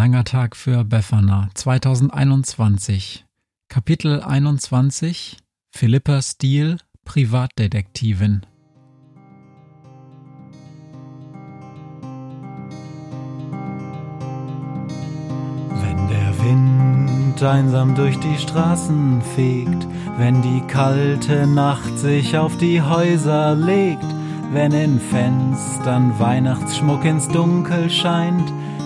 langer Tag für Befana 2021. Kapitel 21 Philippa Steele, Privatdetektivin. Wenn der Wind einsam durch die Straßen fegt, wenn die kalte Nacht sich auf die Häuser legt, wenn in Fenstern Weihnachtsschmuck ins Dunkel scheint,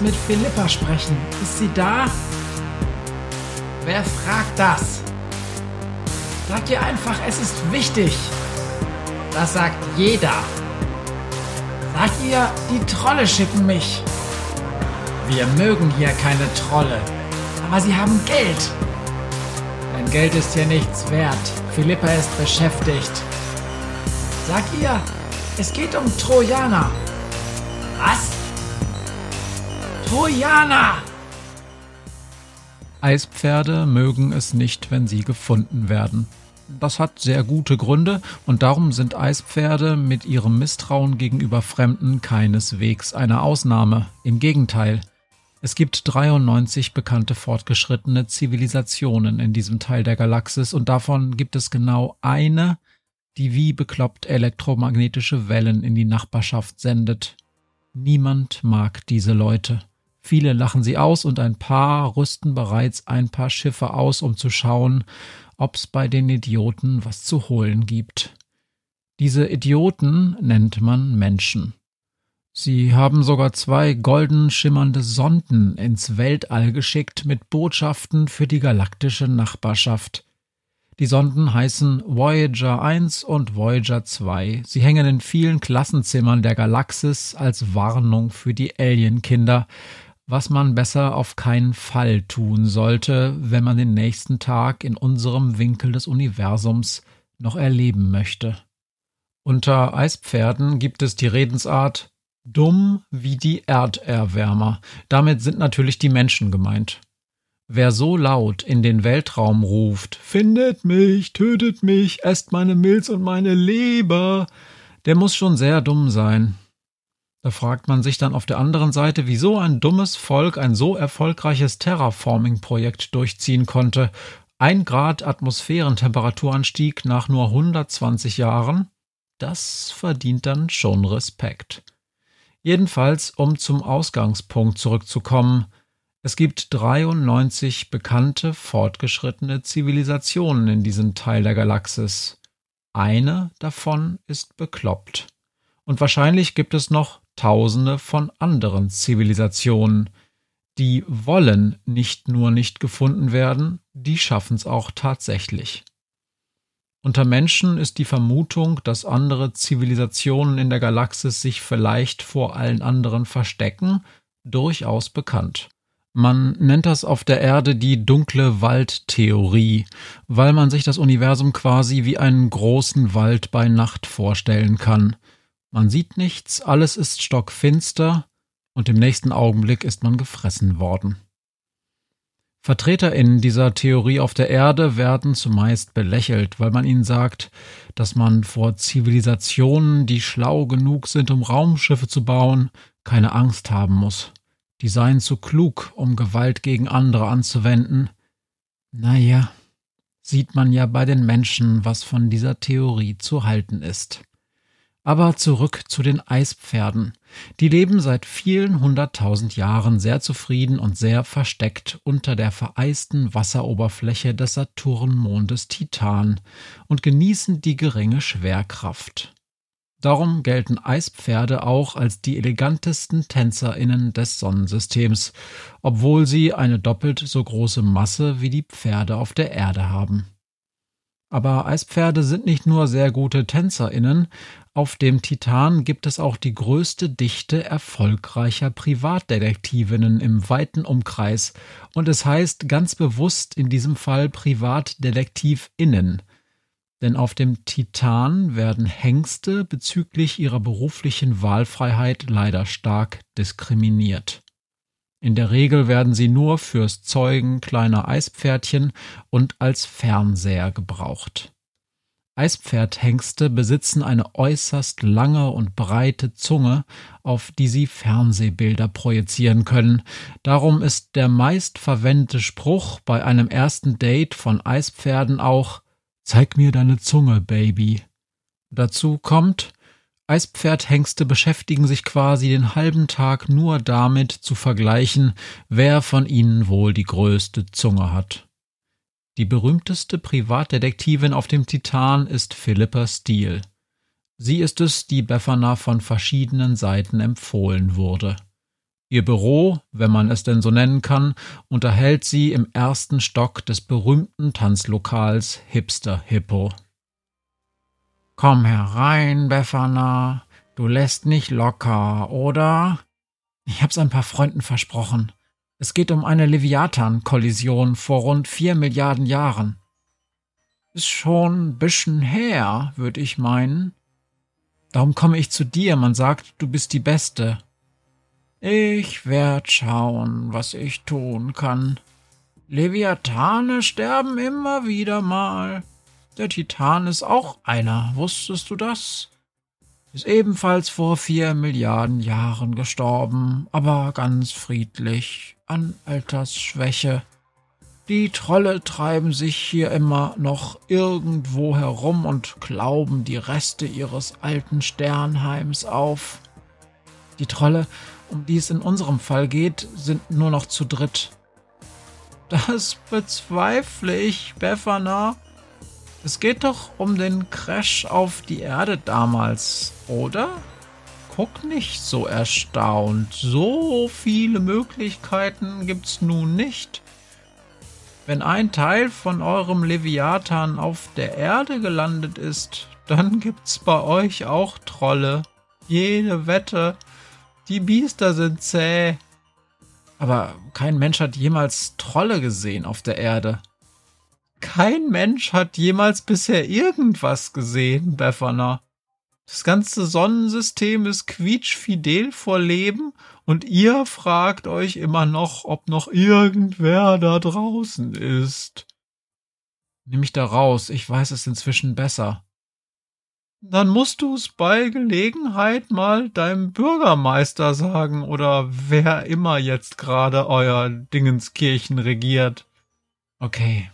Mit Philippa sprechen. Ist sie da? Wer fragt das? Sag ihr einfach, es ist wichtig. Das sagt jeder. Sag ihr, die Trolle schicken mich. Wir mögen hier keine Trolle, aber sie haben Geld. Denn Geld ist hier nichts wert. Philippa ist beschäftigt. Sag ihr, es geht um Trojaner. Was? Trojaner! Eispferde mögen es nicht, wenn sie gefunden werden. Das hat sehr gute Gründe und darum sind Eispferde mit ihrem Misstrauen gegenüber Fremden keineswegs eine Ausnahme. Im Gegenteil. Es gibt 93 bekannte fortgeschrittene Zivilisationen in diesem Teil der Galaxis und davon gibt es genau eine, die wie bekloppt elektromagnetische Wellen in die Nachbarschaft sendet. Niemand mag diese Leute. Viele lachen sie aus und ein paar rüsten bereits ein paar Schiffe aus, um zu schauen, ob's bei den Idioten was zu holen gibt. Diese Idioten nennt man Menschen. Sie haben sogar zwei golden schimmernde Sonden ins Weltall geschickt mit Botschaften für die galaktische Nachbarschaft. Die Sonden heißen Voyager 1 und Voyager 2. Sie hängen in vielen Klassenzimmern der Galaxis als Warnung für die Alienkinder, was man besser auf keinen Fall tun sollte, wenn man den nächsten Tag in unserem Winkel des Universums noch erleben möchte. Unter Eispferden gibt es die Redensart dumm wie die Erderwärmer. Damit sind natürlich die Menschen gemeint. Wer so laut in den Weltraum ruft, findet mich, tötet mich, esst meine Milz und meine Leber, der muss schon sehr dumm sein. Da fragt man sich dann auf der anderen Seite, wieso ein dummes Volk ein so erfolgreiches Terraforming-Projekt durchziehen konnte. Ein Grad Atmosphärentemperaturanstieg nach nur 120 Jahren, das verdient dann schon Respekt. Jedenfalls, um zum Ausgangspunkt zurückzukommen, es gibt 93 bekannte fortgeschrittene Zivilisationen in diesem Teil der Galaxis. Eine davon ist bekloppt. Und wahrscheinlich gibt es noch Tausende von anderen Zivilisationen. Die wollen nicht nur nicht gefunden werden, die schaffen es auch tatsächlich. Unter Menschen ist die Vermutung, dass andere Zivilisationen in der Galaxis sich vielleicht vor allen anderen verstecken, durchaus bekannt. Man nennt das auf der Erde die dunkle Waldtheorie, weil man sich das Universum quasi wie einen großen Wald bei Nacht vorstellen kann. Man sieht nichts, alles ist stockfinster, und im nächsten Augenblick ist man gefressen worden. VertreterInnen dieser Theorie auf der Erde werden zumeist belächelt, weil man ihnen sagt, dass man vor Zivilisationen, die schlau genug sind, um Raumschiffe zu bauen, keine Angst haben muss. Die seien zu klug, um Gewalt gegen andere anzuwenden. Naja, sieht man ja bei den Menschen, was von dieser Theorie zu halten ist. Aber zurück zu den Eispferden. Die leben seit vielen hunderttausend Jahren sehr zufrieden und sehr versteckt unter der vereisten Wasseroberfläche des Saturnmondes Titan und genießen die geringe Schwerkraft. Darum gelten Eispferde auch als die elegantesten Tänzerinnen des Sonnensystems, obwohl sie eine doppelt so große Masse wie die Pferde auf der Erde haben. Aber Eispferde sind nicht nur sehr gute TänzerInnen, auf dem Titan gibt es auch die größte Dichte erfolgreicher Privatdetektivinnen im weiten Umkreis und es heißt ganz bewusst in diesem Fall PrivatdetektivInnen. Denn auf dem Titan werden Hengste bezüglich ihrer beruflichen Wahlfreiheit leider stark diskriminiert. In der Regel werden sie nur fürs Zeugen kleiner Eispferdchen und als Fernseher gebraucht. Eispferdhengste besitzen eine äußerst lange und breite Zunge, auf die sie Fernsehbilder projizieren können. Darum ist der meistverwendete Spruch bei einem ersten Date von Eispferden auch Zeig mir deine Zunge, Baby. Dazu kommt, Eispferdhengste beschäftigen sich quasi den halben Tag nur damit zu vergleichen, wer von ihnen wohl die größte Zunge hat. Die berühmteste Privatdetektivin auf dem Titan ist Philippa Steele. Sie ist es, die Befana von verschiedenen Seiten empfohlen wurde. Ihr Büro, wenn man es denn so nennen kann, unterhält sie im ersten Stock des berühmten Tanzlokals Hipster Hippo. Komm herein, Befana. Du lässt nicht locker, oder? Ich hab's ein paar Freunden versprochen. Es geht um eine Leviathan-Kollision vor rund vier Milliarden Jahren. Ist schon ein bisschen her, würde ich meinen. Darum komme ich zu dir, man sagt, du bist die Beste. Ich werd schauen, was ich tun kann. Leviathane sterben immer wieder mal. Der Titan ist auch einer, wusstest du das? Ist ebenfalls vor vier Milliarden Jahren gestorben, aber ganz friedlich, an Altersschwäche. Die Trolle treiben sich hier immer noch irgendwo herum und glauben die Reste ihres alten Sternheims auf. Die Trolle, um die es in unserem Fall geht, sind nur noch zu dritt. Das bezweifle ich, Befana. Es geht doch um den Crash auf die Erde damals, oder? Guck nicht so erstaunt. So viele Möglichkeiten gibt's nun nicht. Wenn ein Teil von eurem Leviathan auf der Erde gelandet ist, dann gibt's bei euch auch Trolle. Jede Wette. Die Biester sind zäh. Aber kein Mensch hat jemals Trolle gesehen auf der Erde. Kein Mensch hat jemals bisher irgendwas gesehen, Befana. Das ganze Sonnensystem ist quietschfidel vor Leben und ihr fragt euch immer noch, ob noch irgendwer da draußen ist. Nimm mich da raus, ich weiß es inzwischen besser. Dann musst du's bei Gelegenheit mal deinem Bürgermeister sagen oder wer immer jetzt gerade euer Dingenskirchen regiert. Okay,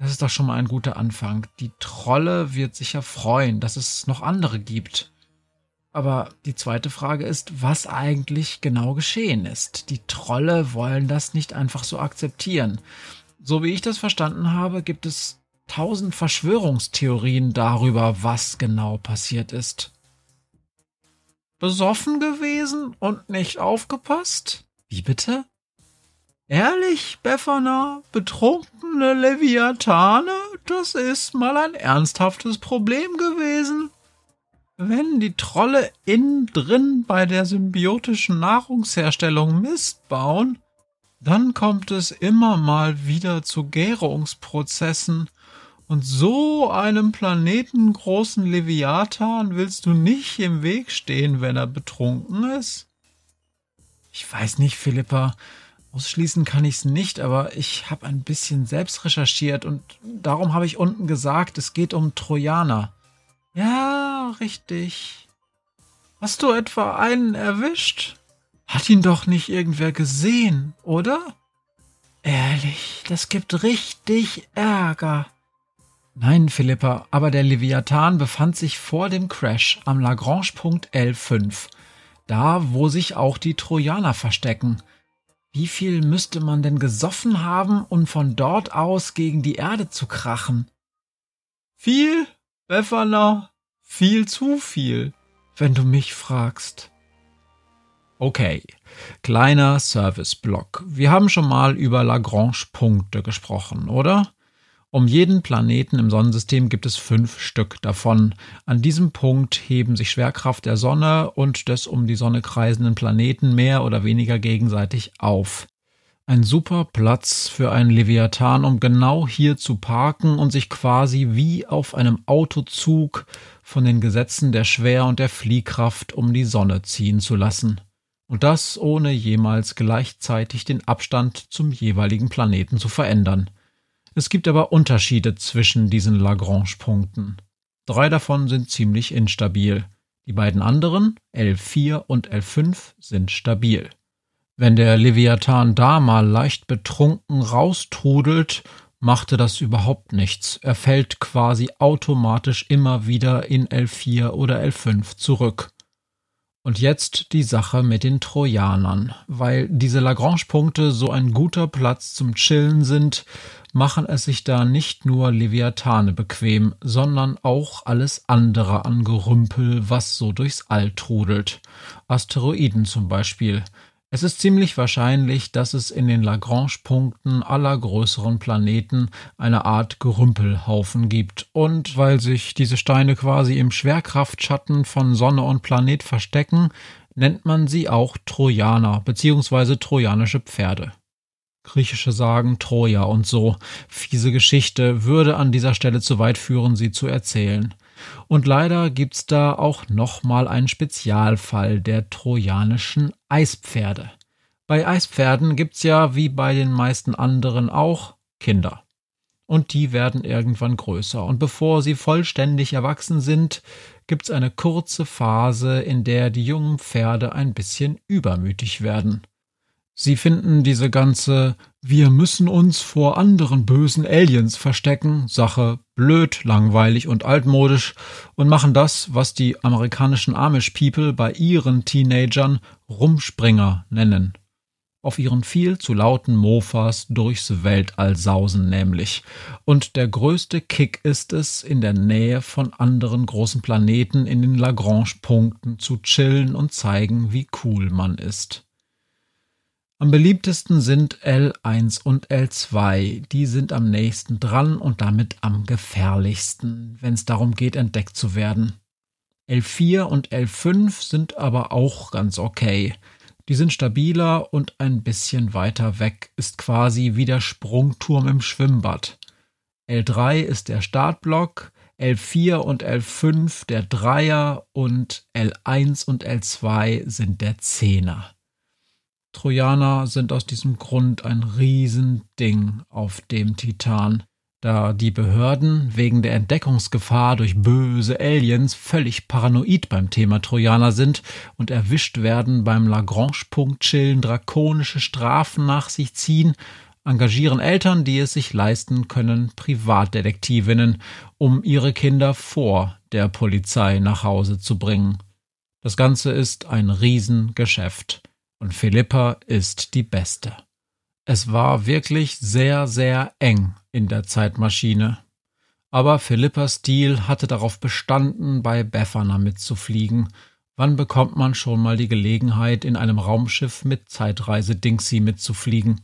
das ist doch schon mal ein guter Anfang. Die Trolle wird sicher freuen, dass es noch andere gibt. Aber die zweite Frage ist, was eigentlich genau geschehen ist. Die Trolle wollen das nicht einfach so akzeptieren. So wie ich das verstanden habe, gibt es tausend Verschwörungstheorien darüber, was genau passiert ist. Besoffen gewesen und nicht aufgepasst? Wie bitte? Ehrlich, Befana, betrunkene Leviathane, das ist mal ein ernsthaftes Problem gewesen. Wenn die Trolle innen drin bei der symbiotischen Nahrungsherstellung Mist bauen, dann kommt es immer mal wieder zu Gärungsprozessen, und so einem planetengroßen Leviathan willst du nicht im Weg stehen, wenn er betrunken ist? Ich weiß nicht, Philippa. Ausschließen kann ich es nicht, aber ich habe ein bisschen selbst recherchiert und darum habe ich unten gesagt, es geht um Trojaner. Ja, richtig. Hast du etwa einen erwischt? Hat ihn doch nicht irgendwer gesehen, oder? Ehrlich, das gibt richtig Ärger. Nein, Philippa, aber der Leviathan befand sich vor dem Crash am Lagrange-Punkt L5, da wo sich auch die Trojaner verstecken. Wie viel müsste man denn gesoffen haben, um von dort aus gegen die Erde zu krachen? Viel, Befana, viel zu viel, wenn du mich fragst. Okay, kleiner Service-Block. Wir haben schon mal über Lagrange-Punkte gesprochen, oder? Um jeden Planeten im Sonnensystem gibt es fünf Stück davon. An diesem Punkt heben sich Schwerkraft der Sonne und des um die Sonne kreisenden Planeten mehr oder weniger gegenseitig auf. Ein super Platz für einen Leviathan, um genau hier zu parken und sich quasi wie auf einem Autozug von den Gesetzen der Schwer- und der Fliehkraft um die Sonne ziehen zu lassen und das ohne jemals gleichzeitig den Abstand zum jeweiligen Planeten zu verändern. Es gibt aber Unterschiede zwischen diesen Lagrange-Punkten. Drei davon sind ziemlich instabil. Die beiden anderen, L4 und L5, sind stabil. Wenn der Leviathan da mal leicht betrunken raustrudelt, machte das überhaupt nichts. Er fällt quasi automatisch immer wieder in L4 oder L5 zurück. Und jetzt die Sache mit den Trojanern. Weil diese Lagrange-Punkte so ein guter Platz zum Chillen sind, machen es sich da nicht nur Leviathane bequem, sondern auch alles andere an Gerümpel, was so durchs All trudelt. Asteroiden zum Beispiel. Es ist ziemlich wahrscheinlich, dass es in den Lagrange-Punkten aller größeren Planeten eine Art Gerümpelhaufen gibt. Und weil sich diese Steine quasi im Schwerkraftschatten von Sonne und Planet verstecken, nennt man sie auch Trojaner bzw. trojanische Pferde. Griechische Sagen Troja und so. Fiese Geschichte würde an dieser Stelle zu weit führen, sie zu erzählen. Und leider gibt's da auch nochmal einen Spezialfall der trojanischen Eispferde. Bei Eispferden gibt's ja, wie bei den meisten anderen auch, Kinder. Und die werden irgendwann größer. Und bevor sie vollständig erwachsen sind, gibt's eine kurze Phase, in der die jungen Pferde ein bisschen übermütig werden. Sie finden diese ganze Wir müssen uns vor anderen bösen Aliens verstecken Sache blöd, langweilig und altmodisch und machen das, was die amerikanischen Amish People bei ihren Teenagern Rumspringer nennen. Auf ihren viel zu lauten Mofas durchs Weltall sausen nämlich. Und der größte Kick ist es, in der Nähe von anderen großen Planeten in den Lagrange-Punkten zu chillen und zeigen, wie cool man ist. Am beliebtesten sind L1 und L2. Die sind am nächsten dran und damit am gefährlichsten, wenn es darum geht, entdeckt zu werden. L4 und L5 sind aber auch ganz okay. Die sind stabiler und ein bisschen weiter weg, ist quasi wie der Sprungturm im Schwimmbad. L3 ist der Startblock, L4 und L5 der Dreier und L1 und L2 sind der Zehner. Trojaner sind aus diesem Grund ein Riesending auf dem Titan, da die Behörden wegen der Entdeckungsgefahr durch böse Aliens völlig paranoid beim Thema Trojaner sind und erwischt werden beim Lagrange-Punkt chillen, drakonische Strafen nach sich ziehen, engagieren Eltern, die es sich leisten können, Privatdetektivinnen, um ihre Kinder vor der Polizei nach Hause zu bringen. Das Ganze ist ein Riesengeschäft und Philippa ist die Beste. Es war wirklich sehr, sehr eng in der Zeitmaschine. Aber Philippas Stil hatte darauf bestanden, bei Befana mitzufliegen. Wann bekommt man schon mal die Gelegenheit, in einem Raumschiff mit Zeitreise-Dingsy mitzufliegen?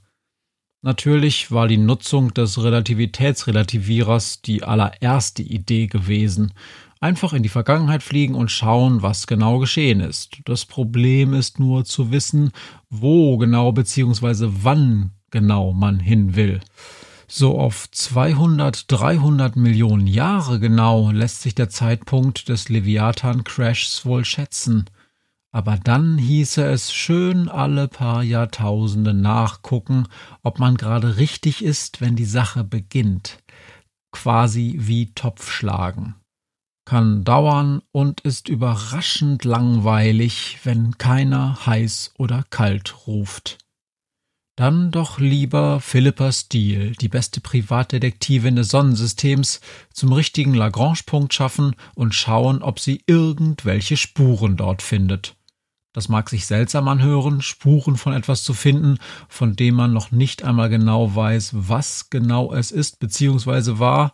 Natürlich war die Nutzung des Relativitätsrelativierers die allererste Idee gewesen, Einfach in die Vergangenheit fliegen und schauen, was genau geschehen ist. Das Problem ist nur zu wissen, wo genau bzw. wann genau man hin will. So auf 200, 300 Millionen Jahre genau lässt sich der Zeitpunkt des Leviathan-Crashs wohl schätzen. Aber dann hieße es schön alle paar Jahrtausende nachgucken, ob man gerade richtig ist, wenn die Sache beginnt. Quasi wie Topfschlagen. Kann dauern und ist überraschend langweilig, wenn keiner heiß oder kalt ruft. Dann doch lieber Philippa Steele, die beste Privatdetektivin des Sonnensystems, zum richtigen Lagrange-Punkt schaffen und schauen, ob sie irgendwelche Spuren dort findet. Das mag sich seltsam anhören, Spuren von etwas zu finden, von dem man noch nicht einmal genau weiß, was genau es ist bzw. war,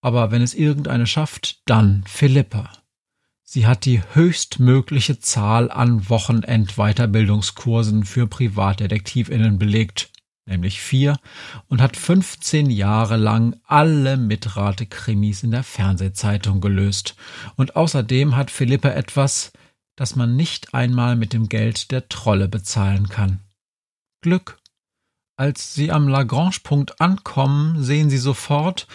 aber wenn es irgendeine schafft, dann Philippa. Sie hat die höchstmögliche Zahl an Wochenend-Weiterbildungskursen für Privatdetektivinnen belegt, nämlich vier, und hat 15 Jahre lang alle Mitrate-Krimis in der Fernsehzeitung gelöst. Und außerdem hat Philippa etwas, das man nicht einmal mit dem Geld der Trolle bezahlen kann. Glück. Als sie am Lagrange-Punkt ankommen, sehen sie sofort,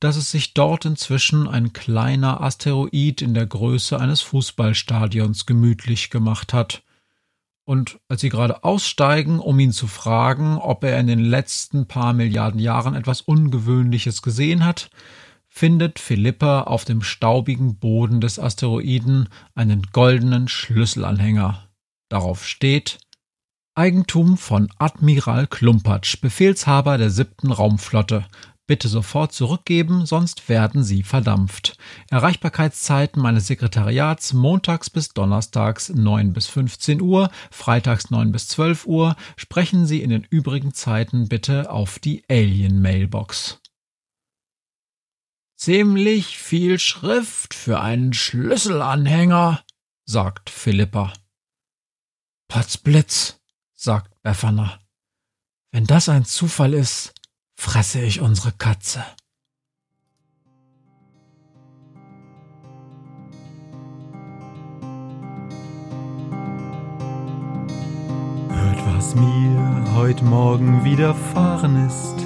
dass es sich dort inzwischen ein kleiner Asteroid in der Größe eines Fußballstadions gemütlich gemacht hat. Und als sie gerade aussteigen, um ihn zu fragen, ob er in den letzten paar Milliarden Jahren etwas Ungewöhnliches gesehen hat, findet Philippa auf dem staubigen Boden des Asteroiden einen goldenen Schlüsselanhänger. Darauf steht Eigentum von Admiral Klumpatsch, Befehlshaber der siebten Raumflotte, Bitte sofort zurückgeben, sonst werden Sie verdampft. Erreichbarkeitszeiten meines Sekretariats montags bis donnerstags 9 bis 15 Uhr, freitags 9 bis 12 Uhr. Sprechen Sie in den übrigen Zeiten bitte auf die Alien Mailbox. Ziemlich viel Schrift für einen Schlüsselanhänger, sagt Philippa. Potzblitz, sagt Befana. Wenn das ein Zufall ist, fresse ich unsere Katze. Hört, was mir heute Morgen widerfahren ist.